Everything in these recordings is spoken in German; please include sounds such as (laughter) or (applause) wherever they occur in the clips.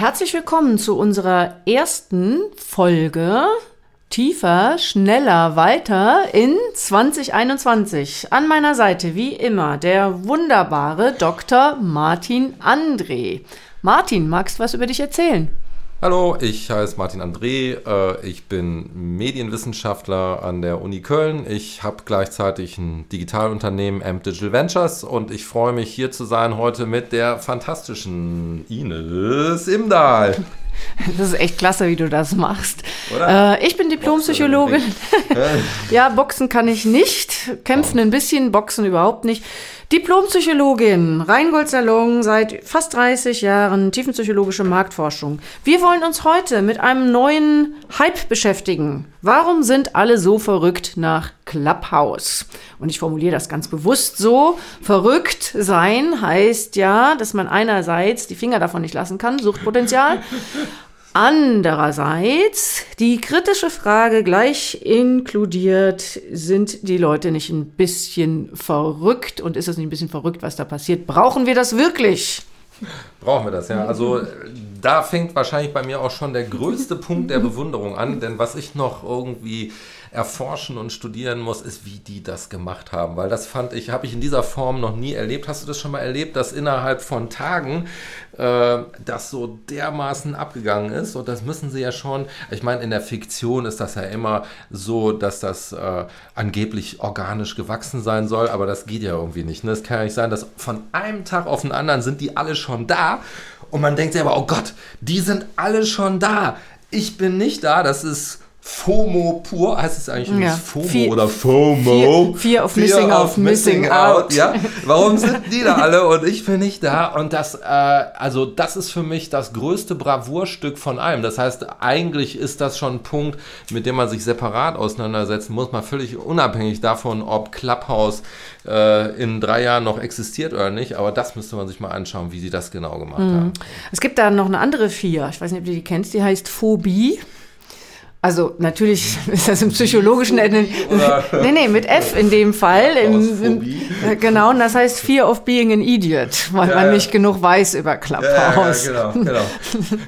herzlich willkommen zu unserer ersten Folge Tiefer, schneller, weiter in 2021. An meiner Seite wie immer der wunderbare Dr. Martin André. Martin, magst du was über dich erzählen? Hallo, ich heiße Martin André. Äh, ich bin Medienwissenschaftler an der Uni Köln. Ich habe gleichzeitig ein Digitalunternehmen, Amp Digital Ventures, und ich freue mich hier zu sein heute mit der fantastischen Ines Imdahl. (laughs) Das ist echt klasse, wie du das machst. Äh, ich bin Diplompsychologin. (laughs) ja, Boxen kann ich nicht, kämpfen ein bisschen, Boxen überhaupt nicht. Diplompsychologin, Rheingold Salon, seit fast 30 Jahren tiefenpsychologische Marktforschung. Wir wollen uns heute mit einem neuen Hype beschäftigen. Warum sind alle so verrückt nach Clubhouse? Und ich formuliere das ganz bewusst so. Verrückt sein heißt ja, dass man einerseits die Finger davon nicht lassen kann, Suchtpotenzial. Andererseits die kritische Frage gleich inkludiert, sind die Leute nicht ein bisschen verrückt und ist es nicht ein bisschen verrückt, was da passiert? Brauchen wir das wirklich? Brauchen wir das, ja. Also da fängt wahrscheinlich bei mir auch schon der größte Punkt der Bewunderung an, denn was ich noch irgendwie erforschen und studieren muss, ist, wie die das gemacht haben. Weil das fand ich, habe ich in dieser Form noch nie erlebt. Hast du das schon mal erlebt, dass innerhalb von Tagen äh, das so dermaßen abgegangen ist? Und das müssen sie ja schon, ich meine, in der Fiktion ist das ja immer so, dass das äh, angeblich organisch gewachsen sein soll, aber das geht ja irgendwie nicht. Ne? Es kann ja nicht sein, dass von einem Tag auf den anderen sind die alle schon da. Und man denkt sich aber, oh Gott, die sind alle schon da. Ich bin nicht da. Das ist FOMO pur, heißt es eigentlich ja. FOMO Fear, oder FOMO? Fear, Fear of Fear Missing, of missing, missing out. out. Ja, warum sind die da alle und ich bin nicht da? Und das, äh, also das ist für mich das größte Bravourstück von allem. Das heißt, eigentlich ist das schon ein Punkt, mit dem man sich separat auseinandersetzen muss, mal völlig unabhängig davon, ob Clubhouse äh, in drei Jahren noch existiert oder nicht. Aber das müsste man sich mal anschauen, wie sie das genau gemacht mhm. haben. Es gibt da noch eine andere Fear, ich weiß nicht, ob du die kennst, die heißt Phobie. Also natürlich (laughs) ist das im psychologischen Ende. (laughs) nee, nee, mit F in dem Fall. Im, im, genau, und das heißt Fear of Being an Idiot, weil ja, man ja. nicht genug weiß über Clubhouse. Ja, genau, (laughs) genau.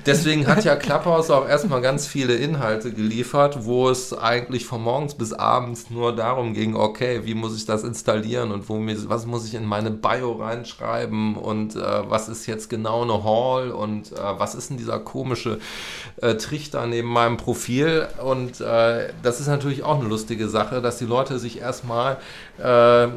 Deswegen hat ja Clubhouse auch erstmal ganz viele Inhalte geliefert, wo es eigentlich von morgens bis abends nur darum ging, okay, wie muss ich das installieren und wo, was muss ich in meine Bio reinschreiben und äh, was ist jetzt genau eine Hall und äh, was ist denn dieser komische äh, Trichter neben meinem Profil und äh, das ist natürlich auch eine lustige Sache, dass die Leute sich erstmal äh,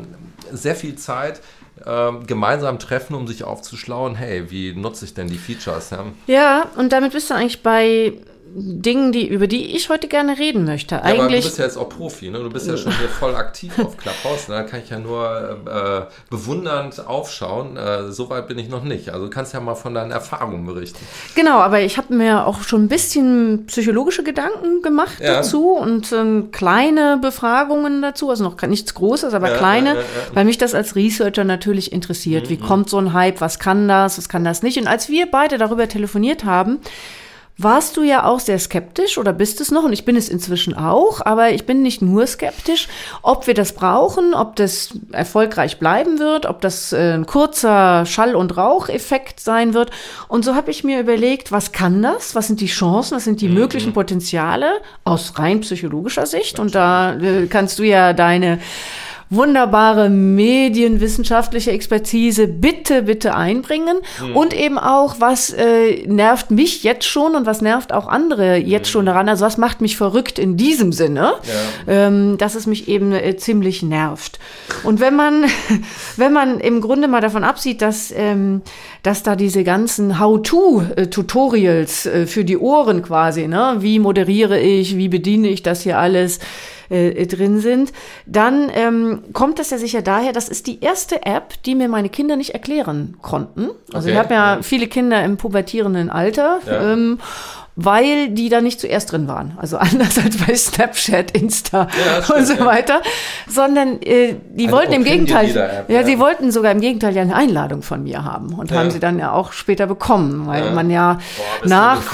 sehr viel Zeit äh, gemeinsam treffen, um sich aufzuschlauen, hey, wie nutze ich denn die Features? Ja, ja und damit bist du eigentlich bei Dingen, die, über die ich heute gerne reden möchte. Ja, Eigentlich, aber du bist ja jetzt auch Profi, ne? Du bist ja schon hier voll aktiv (laughs) auf Clubhouse. Ne? Da kann ich ja nur äh, bewundernd aufschauen. Äh, Soweit bin ich noch nicht. Also du kannst ja mal von deinen Erfahrungen berichten. Genau, aber ich habe mir auch schon ein bisschen psychologische Gedanken gemacht ja. dazu und äh, kleine Befragungen dazu. Also noch nichts Großes, aber ja, kleine, weil mich das als Researcher natürlich interessiert. Mhm. Wie kommt so ein Hype? Was kann das? Was kann das nicht? Und als wir beide darüber telefoniert haben, warst du ja auch sehr skeptisch oder bist es noch und ich bin es inzwischen auch, aber ich bin nicht nur skeptisch, ob wir das brauchen, ob das erfolgreich bleiben wird, ob das äh, ein kurzer Schall- und Raucheffekt sein wird. Und so habe ich mir überlegt, was kann das? Was sind die Chancen? Was sind die mhm. möglichen Potenziale aus rein psychologischer Sicht? Und da äh, kannst du ja deine wunderbare medienwissenschaftliche Expertise bitte, bitte einbringen. Mhm. Und eben auch, was äh, nervt mich jetzt schon und was nervt auch andere jetzt mhm. schon daran. Also was macht mich verrückt in diesem Sinne, ja. ähm, dass es mich eben äh, ziemlich nervt. Und wenn man, (laughs) wenn man im Grunde mal davon absieht, dass, ähm, dass da diese ganzen How-to-Tutorials äh, für die Ohren quasi, ne? wie moderiere ich, wie bediene ich das hier alles, äh, drin sind, dann ähm, kommt das ja sicher daher, das ist die erste App, die mir meine Kinder nicht erklären konnten. Also okay. ich habe ja, ja, viele Kinder im pubertierenden Alter. Ja. Ähm, weil die da nicht zuerst drin waren. Also (laughs) anders als bei Snapchat, Insta ja, und so weiter. Sondern äh, die also wollten im Gegenteil, App, ja, ja, sie wollten sogar im Gegenteil ja eine Einladung von mir haben und ja. haben sie dann ja auch später bekommen, weil man ja Boah, nach,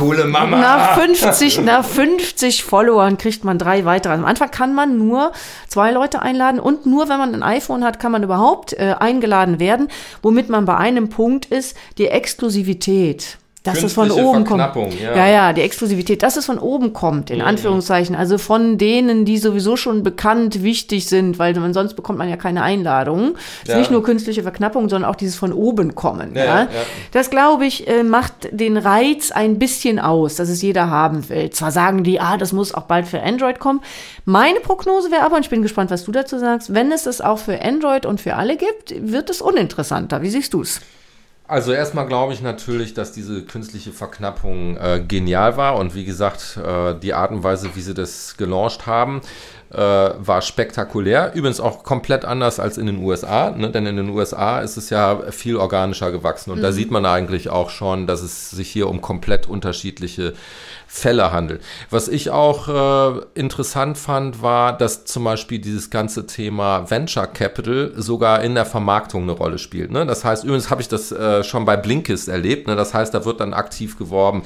nach (laughs) 50, nach 50 Followern kriegt man drei weitere. Am Anfang kann man nur zwei Leute einladen und nur wenn man ein iPhone hat, kann man überhaupt äh, eingeladen werden, womit man bei einem Punkt ist, die Exklusivität dass es von oben kommt. Ja. ja, ja, die Exklusivität, dass es von oben kommt, in mhm. Anführungszeichen. Also von denen, die sowieso schon bekannt wichtig sind, weil man sonst bekommt man ja keine Einladung. Ja. nicht nur künstliche Verknappung, sondern auch dieses von oben kommen. Ja. Das, glaube ich, äh, macht den Reiz ein bisschen aus, dass es jeder haben will. Zwar sagen die, ah, das muss auch bald für Android kommen. Meine Prognose wäre aber, und ich bin gespannt, was du dazu sagst, wenn es es auch für Android und für alle gibt, wird es uninteressanter. Wie siehst du es? Also erstmal glaube ich natürlich, dass diese künstliche Verknappung äh, genial war und wie gesagt, äh, die Art und Weise, wie sie das gelauncht haben, äh, war spektakulär. Übrigens auch komplett anders als in den USA, ne? denn in den USA ist es ja viel organischer gewachsen und mhm. da sieht man eigentlich auch schon, dass es sich hier um komplett unterschiedliche Fälle handelt. Was ich auch äh, interessant fand, war, dass zum Beispiel dieses ganze Thema Venture Capital sogar in der Vermarktung eine Rolle spielt. Ne? Das heißt, übrigens habe ich das äh, schon bei Blinkist erlebt. Ne? Das heißt, da wird dann aktiv geworben,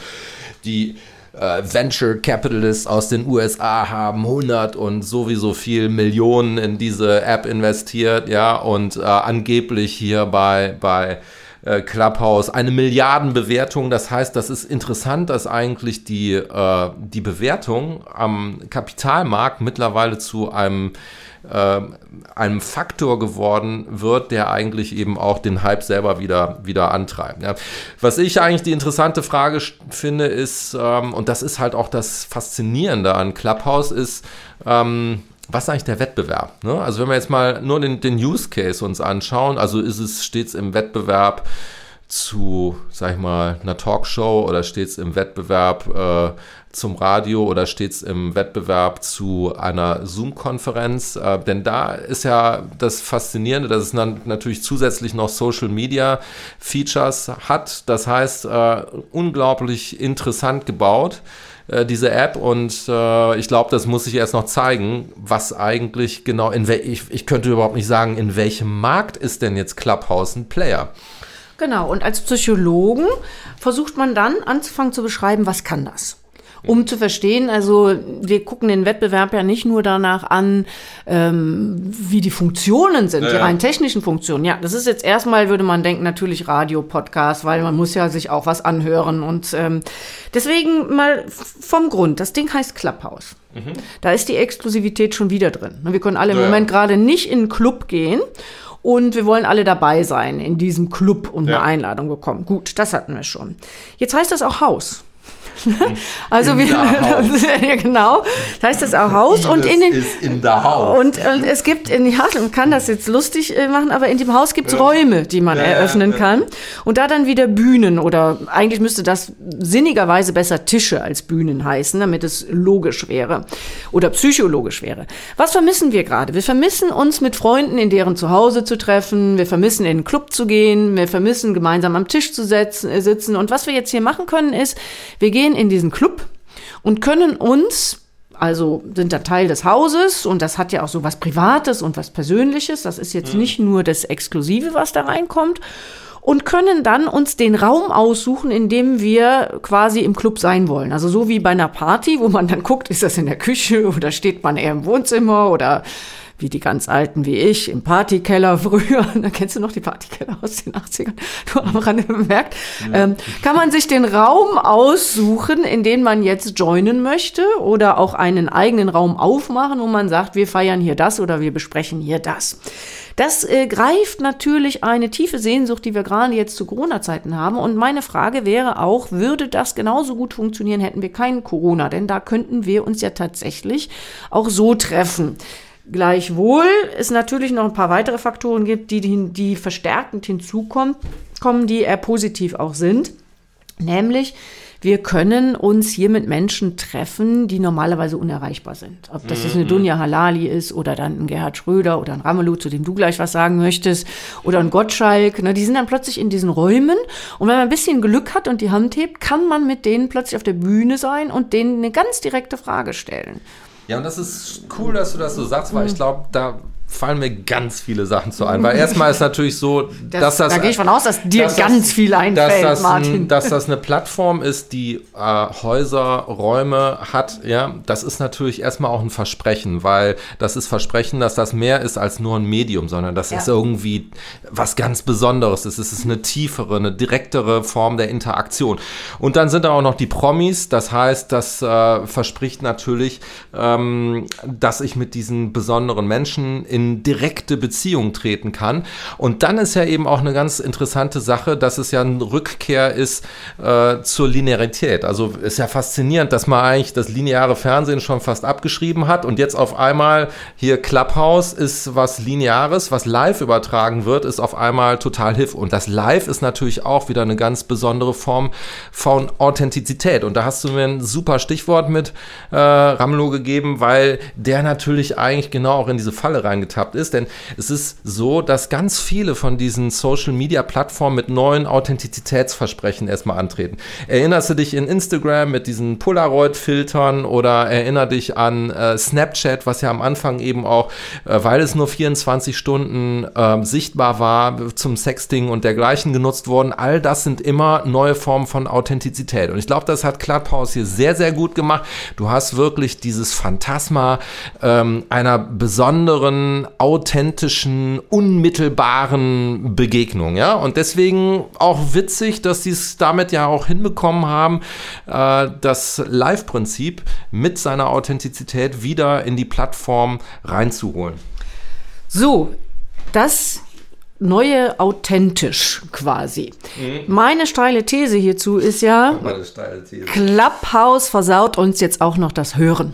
die äh, Venture Capitalists aus den USA haben 100 und sowieso viel Millionen in diese App investiert, ja, und äh, angeblich hier bei, bei äh, Clubhouse eine Milliardenbewertung. Das heißt, das ist interessant, dass eigentlich die, äh, die Bewertung am Kapitalmarkt mittlerweile zu einem äh, einem Faktor geworden wird, der eigentlich eben auch den Hype selber wieder, wieder antreibt. Ja. Was ich eigentlich die interessante Frage finde, ist, ähm, und das ist halt auch das Faszinierende an Clubhouse, ist, ähm, was ist eigentlich der Wettbewerb? Ne? Also wenn wir jetzt mal nur den, den Use Case uns anschauen, also ist es stets im Wettbewerb zu, sag ich mal, einer Talkshow oder steht es im Wettbewerb äh, zum Radio oder steht es im Wettbewerb zu einer Zoom-Konferenz? Äh, denn da ist ja das Faszinierende, dass es natürlich zusätzlich noch Social Media Features hat. Das heißt, äh, unglaublich interessant gebaut äh, diese App und äh, ich glaube, das muss ich erst noch zeigen, was eigentlich genau in wel ich, ich könnte überhaupt nicht sagen, in welchem Markt ist denn jetzt Clubhouse ein Player? Genau, und als Psychologen versucht man dann anzufangen zu beschreiben, was kann das? um zu verstehen, also wir gucken den Wettbewerb ja nicht nur danach an, ähm, wie die Funktionen sind, ja, die rein technischen Funktionen. Ja, das ist jetzt erstmal, würde man denken, natürlich Radio, Podcast, weil man muss ja sich auch was anhören. Und ähm, deswegen mal vom Grund, das Ding heißt Clubhouse. Mhm. Da ist die Exklusivität schon wieder drin. Wir können alle im ja. Moment gerade nicht in einen Club gehen. Und wir wollen alle dabei sein in diesem Club und ja. eine Einladung bekommen. Gut, das hatten wir schon. Jetzt heißt das auch Haus. (laughs) also in wir, (laughs) genau, das heißt das auch Haus und in den, in. Und, und es gibt, in, ja, man kann das jetzt lustig äh, machen, aber in dem Haus gibt es ja. Räume, die man ja, eröffnen ja, kann und da dann wieder Bühnen oder eigentlich müsste das sinnigerweise besser Tische als Bühnen heißen, damit es logisch wäre oder psychologisch wäre. Was vermissen wir gerade? Wir vermissen uns mit Freunden in deren Zuhause zu treffen, wir vermissen in den Club zu gehen, wir vermissen gemeinsam am Tisch zu setzen, äh, sitzen und was wir jetzt hier machen können ist, wir gehen in diesen Club und können uns also sind da Teil des Hauses und das hat ja auch so was Privates und was Persönliches. Das ist jetzt mhm. nicht nur das Exklusive, was da reinkommt. Und können dann uns den Raum aussuchen, in dem wir quasi im Club sein wollen. Also so wie bei einer Party, wo man dann guckt, ist das in der Küche oder steht man eher im Wohnzimmer oder wie die ganz Alten wie ich, im Partykeller (laughs) früher, da kennst du noch die Partykeller aus den 80ern, du am Rande bemerkt, ähm, kann man sich den Raum aussuchen, in den man jetzt joinen möchte oder auch einen eigenen Raum aufmachen, wo man sagt, wir feiern hier das oder wir besprechen hier das. Das äh, greift natürlich eine tiefe Sehnsucht, die wir gerade jetzt zu Corona-Zeiten haben. Und meine Frage wäre auch, würde das genauso gut funktionieren, hätten wir keinen Corona? Denn da könnten wir uns ja tatsächlich auch so treffen. Gleichwohl es natürlich noch ein paar weitere Faktoren gibt, die, die, verstärkend hinzukommen, kommen, die eher positiv auch sind. Nämlich, wir können uns hier mit Menschen treffen, die normalerweise unerreichbar sind. Ob das jetzt eine mhm. Dunja Halali ist oder dann ein Gerhard Schröder oder ein Ramelow, zu dem du gleich was sagen möchtest, oder ein Gottschalk. Ne, die sind dann plötzlich in diesen Räumen. Und wenn man ein bisschen Glück hat und die Hand hebt, kann man mit denen plötzlich auf der Bühne sein und denen eine ganz direkte Frage stellen. Ja, und das ist cool, dass du das so sagst, weil mhm. ich glaube, da fallen mir ganz viele Sachen zu ein. Weil erstmal ist natürlich so, (laughs) das, dass das. Da gehe ich von aus, dass dir dass ganz das, viel einfällt, dass das, Martin. Dass das eine Plattform ist, die äh, Häuser, Räume hat, ja, das ist natürlich erstmal auch ein Versprechen, weil das ist Versprechen, dass das mehr ist als nur ein Medium, sondern das ja. ist irgendwie was ganz Besonderes. Es ist eine tiefere, eine direktere Form der Interaktion. Und dann sind da auch noch die Promis, das heißt, das äh, verspricht natürlich, ähm, dass ich mit diesen besonderen Menschen in direkte Beziehung treten kann. Und dann ist ja eben auch eine ganz interessante Sache, dass es ja eine Rückkehr ist äh, zur Linearität. Also ist ja faszinierend, dass man eigentlich das lineare Fernsehen schon fast abgeschrieben hat und jetzt auf einmal hier Clubhouse ist was Lineares, was live übertragen wird, ist auf einmal total hip. Und das Live ist natürlich auch wieder eine ganz besondere Form von Authentizität. Und da hast du mir ein super Stichwort mit äh, Ramlo gegeben, weil der natürlich eigentlich genau auch in diese Falle reingeht getappt ist. Denn es ist so, dass ganz viele von diesen Social-Media-Plattformen mit neuen Authentizitätsversprechen erstmal antreten. Erinnerst du dich in Instagram mit diesen Polaroid-Filtern oder erinner dich an äh, Snapchat, was ja am Anfang eben auch, äh, weil es nur 24 Stunden äh, sichtbar war, zum Sexting und dergleichen genutzt worden. All das sind immer neue Formen von Authentizität. Und ich glaube, das hat Clubhouse hier sehr, sehr gut gemacht. Du hast wirklich dieses Phantasma ähm, einer besonderen authentischen, unmittelbaren Begegnung. Ja? Und deswegen auch witzig, dass sie es damit ja auch hinbekommen haben, äh, das Live-Prinzip mit seiner Authentizität wieder in die Plattform reinzuholen. So, das neue authentisch quasi. Mhm. Meine steile These hierzu ist ja, Clubhouse versaut uns jetzt auch noch das Hören.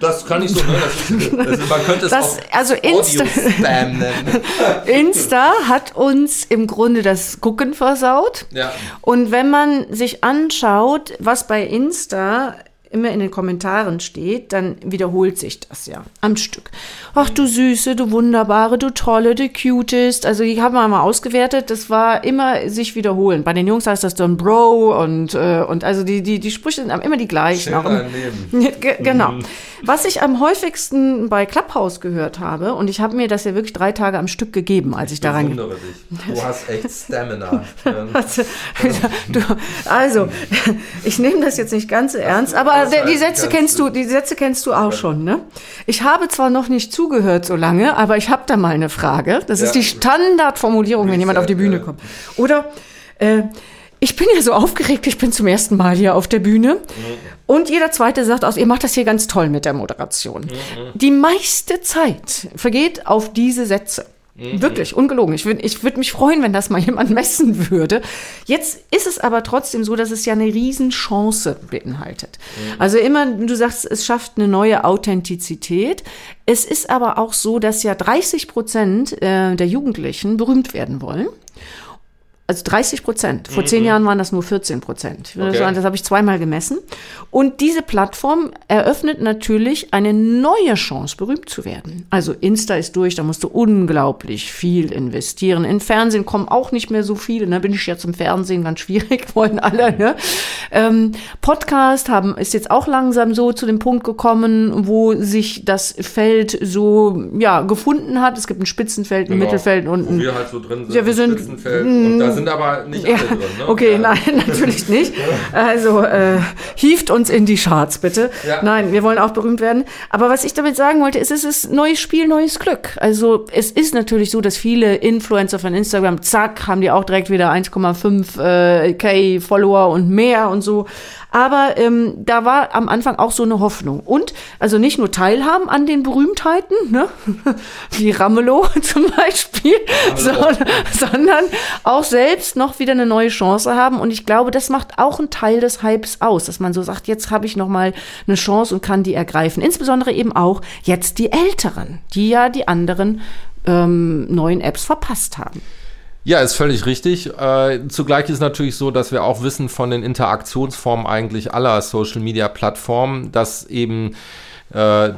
Das kann ich so, ne? Ist, ist, man könnte es das, auch also Insta, nennen. (laughs) Insta hat uns im Grunde das Gucken versaut. Ja. Und wenn man sich anschaut, was bei Insta immer in den Kommentaren steht, dann wiederholt sich das ja am Stück. Ach du Süße, du Wunderbare, du Tolle, du Cutest. Also ich habe mal ausgewertet, das war immer sich wiederholen. Bei den Jungs heißt das dann Bro und, äh, und also die, die, die Sprüche sind immer die gleichen. Auch genau. Mhm. Was ich am häufigsten bei Clubhouse gehört habe, und ich habe mir das ja wirklich drei Tage am Stück gegeben, als ich, ich da rein... dich. Du hast echt Stamina. (laughs) also, (laughs) (laughs) ich nehme das jetzt nicht ganz so ernst, aber die Sätze kennst du, die Sätze kennst du auch schon, ne? Ich habe zwar noch nicht zugehört so lange, aber ich habe da mal eine Frage. Das ja. ist die Standardformulierung, wenn jemand auf die Bühne kommt. Oder äh, ich bin ja so aufgeregt, ich bin zum ersten Mal hier auf der Bühne. Mhm. Und jeder zweite sagt aus, ihr macht das hier ganz toll mit der Moderation. Mhm. Die meiste Zeit vergeht auf diese Sätze. Mhm. Wirklich, ungelogen. Ich würde ich würd mich freuen, wenn das mal jemand (laughs) messen würde. Jetzt ist es aber trotzdem so, dass es ja eine Riesenchance beinhaltet. Mhm. Also immer, du sagst, es schafft eine neue Authentizität. Es ist aber auch so, dass ja 30 Prozent äh, der Jugendlichen berühmt werden wollen. Also 30 Prozent. Vor mhm. zehn Jahren waren das nur 14 Prozent. Okay. Sagen, das habe ich zweimal gemessen. Und diese Plattform eröffnet natürlich eine neue Chance, berühmt zu werden. Also Insta ist durch, da musst du unglaublich viel investieren. In Fernsehen kommen auch nicht mehr so viele. Da ne? bin ich jetzt im Fernsehen ganz schwierig, (laughs) wollen alle. Ne? Ähm, Podcast haben, ist jetzt auch langsam so zu dem Punkt gekommen, wo sich das Feld so ja, gefunden hat. Es gibt ein Spitzenfeld, ein genau. Mittelfeld und ein. Wo wir halt so drin sind. Ja, wir sind. Spitzenfeld. Und da sind sind aber nicht alle ja, drin. Ne? Okay, ja. nein, (laughs) natürlich nicht. Also äh, hieft uns in die Charts, bitte. Ja. Nein, wir wollen auch berühmt werden. Aber was ich damit sagen wollte, ist, es ist neues Spiel, neues Glück. Also es ist natürlich so, dass viele Influencer von Instagram, zack, haben die auch direkt wieder 1,5 äh, K Follower und mehr und so. Aber ähm, da war am Anfang auch so eine Hoffnung. Und also nicht nur teilhaben an den Berühmtheiten, ne? (laughs) wie Ramelow (laughs) zum Beispiel, (laughs) sondern, sondern auch selbst noch wieder eine neue Chance haben. Und ich glaube, das macht auch einen Teil des Hypes aus, dass man so sagt, jetzt habe ich noch mal eine Chance und kann die ergreifen. Insbesondere eben auch jetzt die Älteren, die ja die anderen ähm, neuen Apps verpasst haben. Ja, ist völlig richtig. Äh, zugleich ist natürlich so, dass wir auch wissen von den Interaktionsformen eigentlich aller Social-Media-Plattformen, dass eben äh,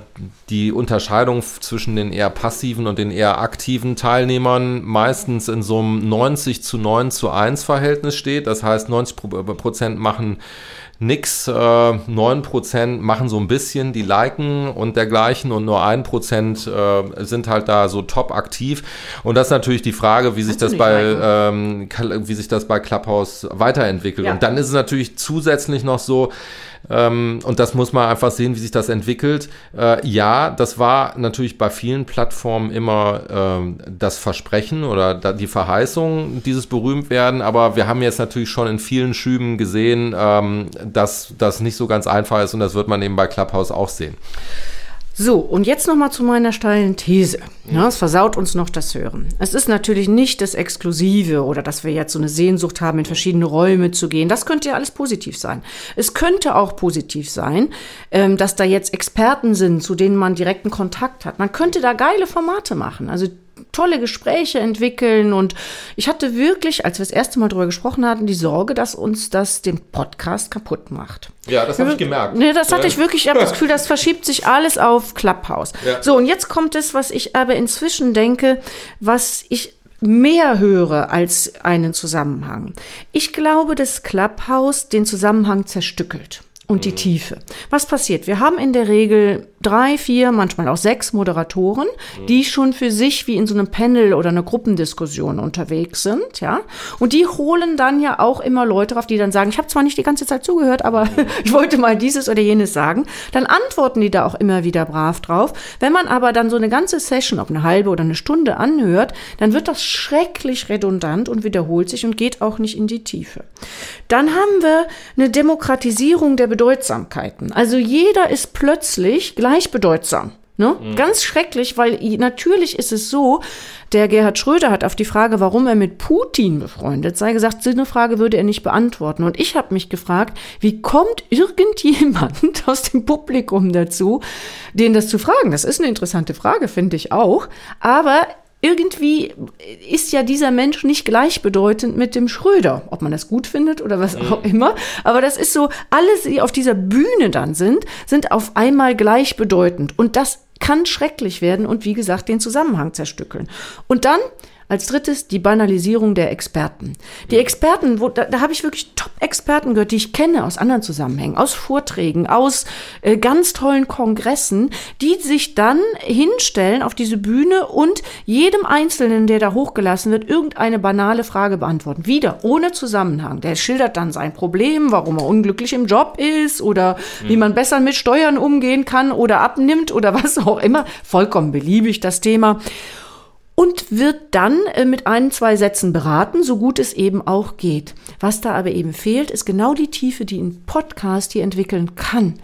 die Unterscheidung zwischen den eher passiven und den eher aktiven Teilnehmern meistens in so einem 90 zu 9 zu 1 Verhältnis steht. Das heißt, 90 Prozent machen nix. Äh, 9% machen so ein bisschen, die liken und dergleichen und nur 1% äh, sind halt da so top aktiv. Und das ist natürlich die Frage, wie sich das bei ähm, wie sich das bei Clubhouse weiterentwickelt. Ja. Und dann ist es natürlich zusätzlich noch so, ähm, und das muss man einfach sehen, wie sich das entwickelt. Äh, ja, das war natürlich bei vielen Plattformen immer ähm, das Versprechen oder da, die Verheißung dieses berühmt werden, aber wir haben jetzt natürlich schon in vielen Schüben gesehen, ähm, dass das nicht so ganz einfach ist und das wird man eben bei Clubhouse auch sehen. So, und jetzt nochmal zu meiner steilen These. Ja, es versaut uns noch das Hören. Es ist natürlich nicht das Exklusive oder dass wir jetzt so eine Sehnsucht haben, in verschiedene Räume zu gehen. Das könnte ja alles positiv sein. Es könnte auch positiv sein, ähm, dass da jetzt Experten sind, zu denen man direkten Kontakt hat. Man könnte da geile Formate machen. Also tolle Gespräche entwickeln. Und ich hatte wirklich, als wir das erste Mal darüber gesprochen hatten, die Sorge, dass uns das den Podcast kaputt macht. Ja, das habe ich gemerkt. Nee, das hatte ich wirklich, ich habe das Gefühl, das verschiebt sich alles auf Clubhouse. Ja. So, und jetzt kommt es, was ich aber inzwischen denke, was ich mehr höre als einen Zusammenhang. Ich glaube, dass Clubhouse den Zusammenhang zerstückelt und die. Tiefe. Was passiert? Wir haben in der Regel drei, vier, manchmal auch sechs Moderatoren, die schon für sich wie in so einem Panel oder einer Gruppendiskussion unterwegs sind, ja. Und die holen dann ja auch immer Leute auf, die dann sagen, ich habe zwar nicht die ganze Zeit zugehört, aber (laughs) ich wollte mal dieses oder jenes sagen. Dann antworten die da auch immer wieder brav drauf. Wenn man aber dann so eine ganze Session, ob eine halbe oder eine Stunde anhört, dann wird das schrecklich redundant und wiederholt sich und geht auch nicht in die Tiefe. Dann haben wir eine Demokratisierung der Bedeutsamkeiten. Also jeder ist plötzlich gleichbedeutsam. Ne? Mhm. Ganz schrecklich, weil natürlich ist es so, der Gerhard Schröder hat auf die Frage, warum er mit Putin befreundet sei, gesagt, so eine Frage würde er nicht beantworten. Und ich habe mich gefragt, wie kommt irgendjemand (laughs) aus dem Publikum dazu, den das zu fragen? Das ist eine interessante Frage, finde ich auch. Aber irgendwie ist ja dieser Mensch nicht gleichbedeutend mit dem Schröder, ob man das gut findet oder was auch mhm. immer. Aber das ist so, alle, die auf dieser Bühne dann sind, sind auf einmal gleichbedeutend. Und das kann schrecklich werden und wie gesagt den Zusammenhang zerstückeln. Und dann als drittes die Banalisierung der Experten. Die Experten, wo, da, da habe ich wirklich Top-Experten gehört, die ich kenne aus anderen Zusammenhängen, aus Vorträgen, aus äh, ganz tollen Kongressen, die sich dann hinstellen auf diese Bühne und jedem Einzelnen, der da hochgelassen wird, irgendeine banale Frage beantworten. Wieder ohne Zusammenhang. Der schildert dann sein Problem, warum er unglücklich im Job ist oder mhm. wie man besser mit Steuern umgehen kann oder abnimmt oder (laughs) was auch immer. Vollkommen beliebig das Thema und wird dann äh, mit ein, zwei Sätzen beraten, so gut es eben auch geht. Was da aber eben fehlt, ist genau die Tiefe, die ein Podcast hier entwickeln kann.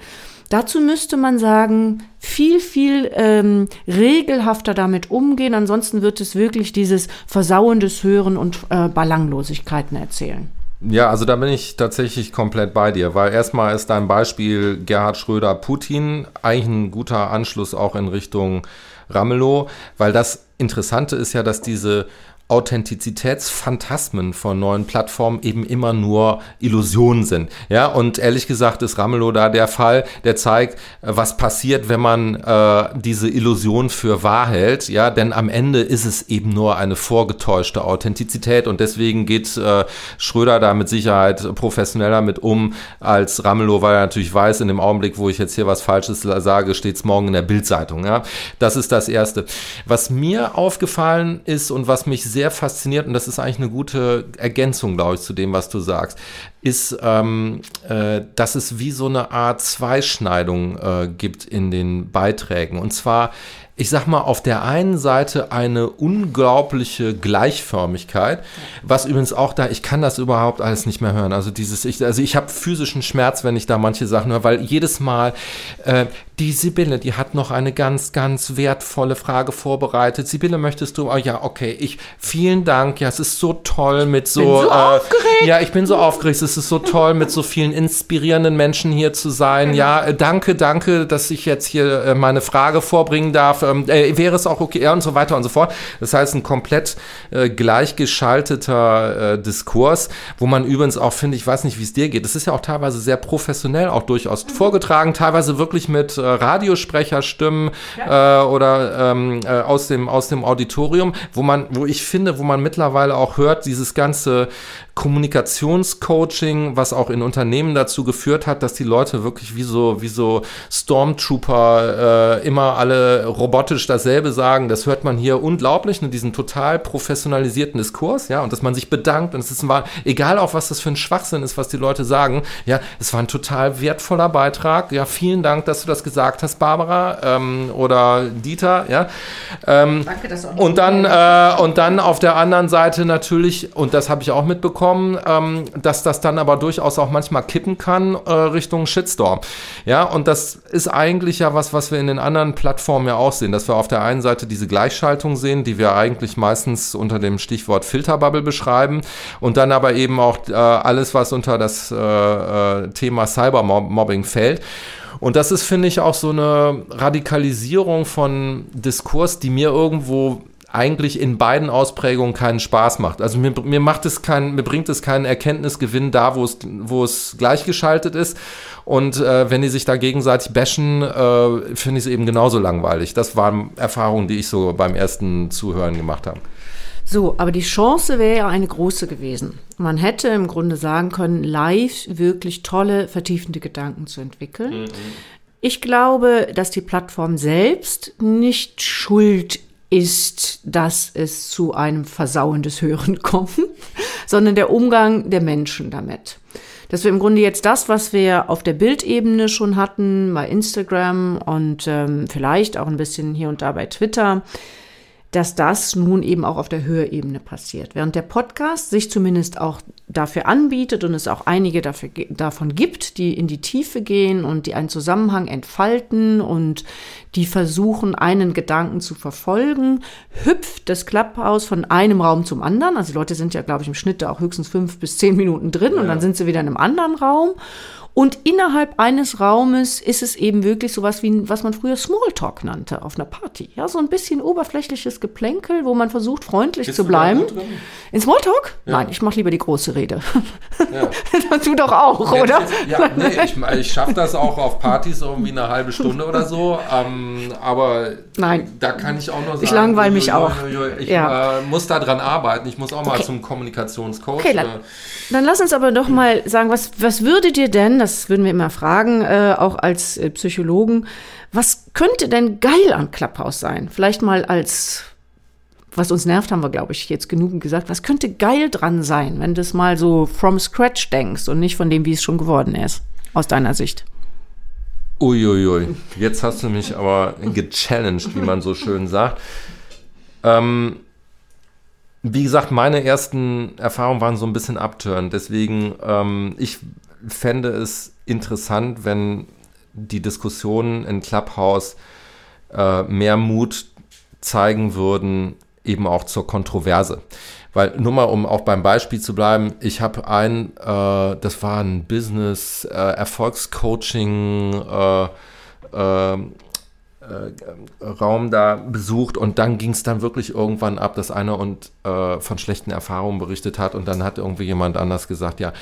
Dazu müsste man sagen, viel, viel ähm, regelhafter damit umgehen. Ansonsten wird es wirklich dieses versauendes Hören und äh, Ballanglosigkeiten erzählen. Ja, also da bin ich tatsächlich komplett bei dir, weil erstmal ist dein Beispiel Gerhard Schröder Putin eigentlich ein guter Anschluss auch in Richtung Ramelow, weil das Interessante ist ja, dass diese Authentizitätsphantasmen von neuen Plattformen eben immer nur Illusionen sind. Ja, und ehrlich gesagt ist Ramelow da der Fall, der zeigt, was passiert, wenn man äh, diese Illusion für wahr hält. Ja, denn am Ende ist es eben nur eine vorgetäuschte Authentizität und deswegen geht äh, Schröder da mit Sicherheit professioneller mit um als Ramelow, weil er natürlich weiß, in dem Augenblick, wo ich jetzt hier was Falsches sage, steht es morgen in der Bildzeitung. Ja, das ist das Erste. Was mir aufgefallen ist und was mich sehr sehr fasziniert, und das ist eigentlich eine gute Ergänzung, glaube ich, zu dem, was du sagst, ist, ähm, äh, dass es wie so eine Art Zweischneidung äh, gibt in den Beiträgen. Und zwar ich sag mal, auf der einen Seite eine unglaubliche Gleichförmigkeit, was übrigens auch da, ich kann das überhaupt alles nicht mehr hören. Also dieses, ich, also ich habe physischen Schmerz, wenn ich da manche Sachen höre, weil jedes Mal äh, die Sibylle, die hat noch eine ganz, ganz wertvolle Frage vorbereitet. Sibylle, möchtest du? Oh ja, okay, ich, vielen Dank. Ja, es ist so toll mit so. Bin so äh, aufgeregt. Ja, ich bin so aufgeregt. Es ist so toll, mit so vielen inspirierenden Menschen hier zu sein. Genau. Ja, äh, danke, danke, dass ich jetzt hier äh, meine Frage vorbringen darf ähm, äh, wäre es auch okay, ja, und so weiter und so fort. Das heißt, ein komplett gleichgeschalteter Diskurs, wo man übrigens auch, finde ich, weiß nicht, wie es dir geht, das ist ja auch teilweise sehr professionell, auch durchaus mhm. vorgetragen, teilweise wirklich mit Radiosprecherstimmen ja. Äh, oder ähm, äh, aus, dem, aus dem Auditorium, wo man, wo ich finde, wo man mittlerweile auch hört, dieses ganze Kommunikationscoaching, was auch in Unternehmen dazu geführt hat, dass die Leute wirklich wie so, wie so Stormtrooper äh, immer alle robotisch dasselbe sagen. Das hört man hier unglaublich, ne, diesen total professionalisierten Diskurs, ja, und dass man sich bedankt und es ist mal, egal auch was das für ein Schwachsinn ist, was die Leute sagen, ja, es war ein total wertvoller Beitrag. Ja, vielen Dank, dass du das gesagt hast, Barbara ähm, oder Dieter, ja. Ähm, Danke, dass du auch und dann äh, und dann auf der anderen Seite natürlich, und das habe ich auch mitbekommen, ähm, dass das dann aber durchaus auch manchmal kippen kann äh, Richtung Shitstorm. Ja, und das ist eigentlich ja was, was wir in den anderen Plattformen ja auch sehen, dass wir auf der einen Seite diese Gleichschaltung sehen, die wir eigentlich meistens unter dem Stichwort Filterbubble beschreiben und dann aber eben auch äh, alles, was unter das äh, äh Thema Cybermobbing fällt. Und das ist, finde ich, auch so eine Radikalisierung von Diskurs, die mir irgendwo eigentlich in beiden Ausprägungen keinen Spaß macht. Also mir, mir macht es kein, mir bringt es keinen Erkenntnisgewinn da, wo es, wo es gleichgeschaltet ist. Und äh, wenn die sich da gegenseitig bashen, äh, finde ich es eben genauso langweilig. Das waren Erfahrungen, die ich so beim ersten Zuhören gemacht habe. So, aber die Chance wäre ja eine große gewesen. Man hätte im Grunde sagen können, live wirklich tolle, vertiefende Gedanken zu entwickeln. Mhm. Ich glaube, dass die Plattform selbst nicht schuld ist, dass es zu einem Versauen des Hören (laughs) kommt, sondern der Umgang der Menschen damit. Dass wir im Grunde jetzt das, was wir auf der Bildebene schon hatten, bei Instagram und ähm, vielleicht auch ein bisschen hier und da bei Twitter, dass das nun eben auch auf der Höherebene passiert. Während der Podcast sich zumindest auch dafür anbietet und es auch einige dafür, davon gibt, die in die Tiefe gehen und die einen Zusammenhang entfalten und die versuchen, einen Gedanken zu verfolgen, hüpft das Clubhouse von einem Raum zum anderen. Also die Leute sind ja, glaube ich, im Schnitt da auch höchstens fünf bis zehn Minuten drin ja. und dann sind sie wieder in einem anderen Raum. Und innerhalb eines Raumes ist es eben wirklich sowas wie, was man früher Smalltalk nannte auf einer Party. Ja, so ein bisschen oberflächliches Geplänkel, wo man versucht, freundlich Bist zu bleiben. In Smalltalk? Ja. Nein, ich mache lieber die große Rede. Ja. (laughs) das du doch auch, ja, oder? ja, nee, ich, ich schaffe das auch auf Partys irgendwie eine halbe Stunde oder so. Ähm, aber Nein. da kann ich auch nur sagen, ich langweile mich auch. Ich ja. äh, muss da dran arbeiten. Ich muss auch mal okay. zum Kommunikationscoach. Okay, dann, äh, dann lass uns aber doch mal sagen, was, was würde dir denn das würden wir immer fragen, äh, auch als äh, Psychologen, was könnte denn geil an Clubhouse sein? Vielleicht mal als, was uns nervt, haben wir, glaube ich, jetzt genug gesagt. Was könnte geil dran sein, wenn du es mal so from scratch denkst und nicht von dem, wie es schon geworden ist, aus deiner Sicht? Uiuiui, jetzt hast du mich aber gechallenged, wie man so schön sagt. Ähm, wie gesagt, meine ersten Erfahrungen waren so ein bisschen abturn. Deswegen, ähm, ich fände es interessant, wenn die Diskussionen in Clubhouse äh, mehr Mut zeigen würden, eben auch zur Kontroverse. Weil nur mal, um auch beim Beispiel zu bleiben, ich habe ein, äh, das war ein Business äh, Erfolgscoaching äh, äh äh, Raum da besucht und dann ging es dann wirklich irgendwann ab, dass einer und äh, von schlechten Erfahrungen berichtet hat und dann hat irgendwie jemand anders gesagt, ja,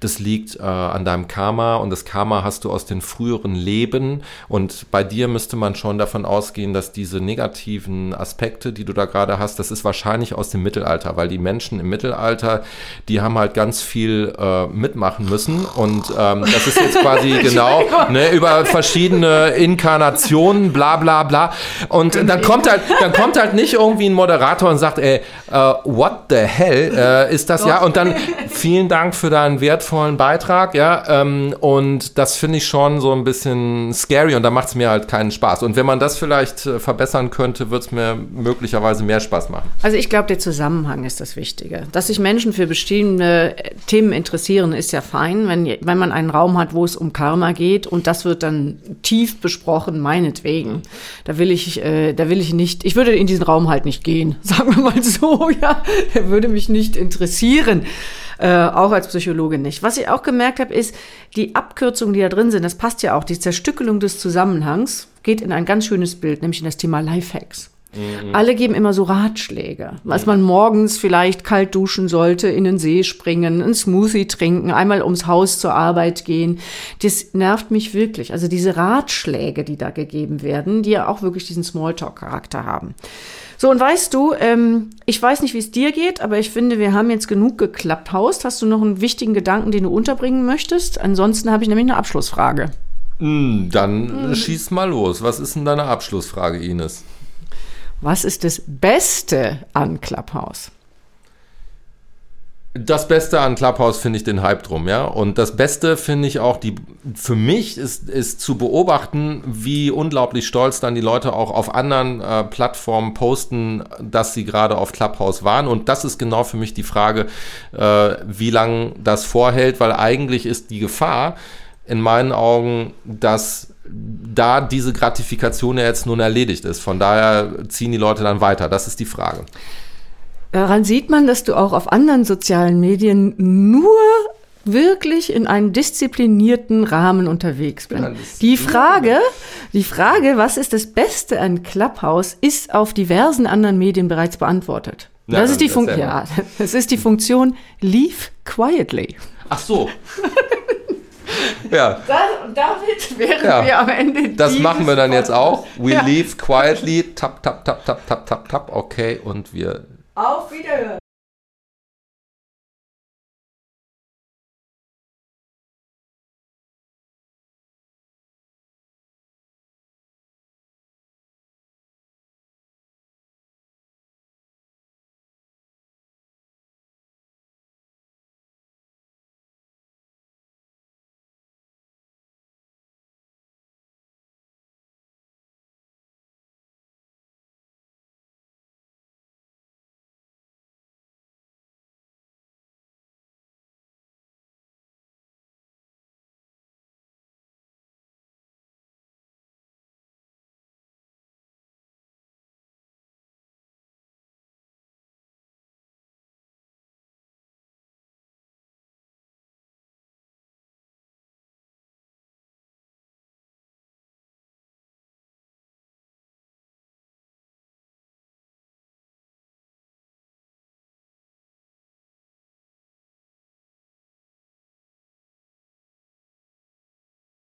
das liegt äh, an deinem Karma und das Karma hast du aus den früheren Leben und bei dir müsste man schon davon ausgehen, dass diese negativen Aspekte, die du da gerade hast, das ist wahrscheinlich aus dem Mittelalter, weil die Menschen im Mittelalter, die haben halt ganz viel äh, mitmachen müssen und ähm, das ist jetzt quasi (laughs) genau ne, über verschiedene Inkarnationen, bla bla bla. Und dann kommt halt, dann kommt halt nicht irgendwie ein Moderator und sagt, ey, uh, what the hell uh, ist das ja? Und dann vielen Dank für deinen wertvollen Beitrag, ja. Ähm, und das finde ich schon so ein bisschen scary und da macht es mir halt keinen Spaß. Und wenn man das vielleicht äh, verbessern könnte, wird es mir möglicherweise mehr Spaß machen. Also ich glaube, der Zusammenhang ist das Wichtige. Dass sich Menschen für bestimmte Themen interessieren, ist ja fein, wenn, wenn man einen Raum hat, wo es um Karma geht und das wird dann tief besprochen, meinetwegen. Da will ich, äh, da will ich nicht, ich würde in diesen Raum halt nicht gehen, (laughs) sagen wir mal so, ja. Der würde mich nicht interessieren. Äh, auch als Psychologe nicht. Was ich auch gemerkt habe, ist, die Abkürzungen, die da drin sind, das passt ja auch, die Zerstückelung des Zusammenhangs geht in ein ganz schönes Bild, nämlich in das Thema Lifehacks. Mhm. Alle geben immer so Ratschläge, was man morgens vielleicht kalt duschen sollte, in den See springen, einen Smoothie trinken, einmal ums Haus zur Arbeit gehen. Das nervt mich wirklich. Also diese Ratschläge, die da gegeben werden, die ja auch wirklich diesen Smalltalk-Charakter haben. So, und weißt du, ähm, ich weiß nicht, wie es dir geht, aber ich finde, wir haben jetzt genug geklappt Haust. Hast du noch einen wichtigen Gedanken, den du unterbringen möchtest? Ansonsten habe ich nämlich eine Abschlussfrage. Mm, dann mm. schieß mal los. Was ist denn deine Abschlussfrage, Ines? Was ist das Beste an Clubhouse? Das Beste an Clubhouse finde ich den Hype drum, ja. Und das Beste finde ich auch, die, für mich ist, ist zu beobachten, wie unglaublich stolz dann die Leute auch auf anderen äh, Plattformen posten, dass sie gerade auf Clubhouse waren. Und das ist genau für mich die Frage, äh, wie lange das vorhält, weil eigentlich ist die Gefahr in meinen Augen, dass da diese Gratifikation ja jetzt nun erledigt ist. Von daher ziehen die Leute dann weiter. Das ist die Frage. Daran sieht man, dass du auch auf anderen sozialen Medien nur wirklich in einem disziplinierten Rahmen unterwegs bist. Ja, die Frage, die Frage, was ist das Beste an Clubhouse, ist auf diversen anderen Medien bereits beantwortet. Ja, das ist die Funktion. Ja, (laughs) das ist die Funktion Leave quietly. Ach so. (laughs) (laughs) ja. Das, damit wären ja. wir am Ende. Das machen wir dann jetzt auch. We ja. leave quietly. Tap, tap, tap, tap, tap, tap, tap. Okay, und wir. Auf Wiederhören.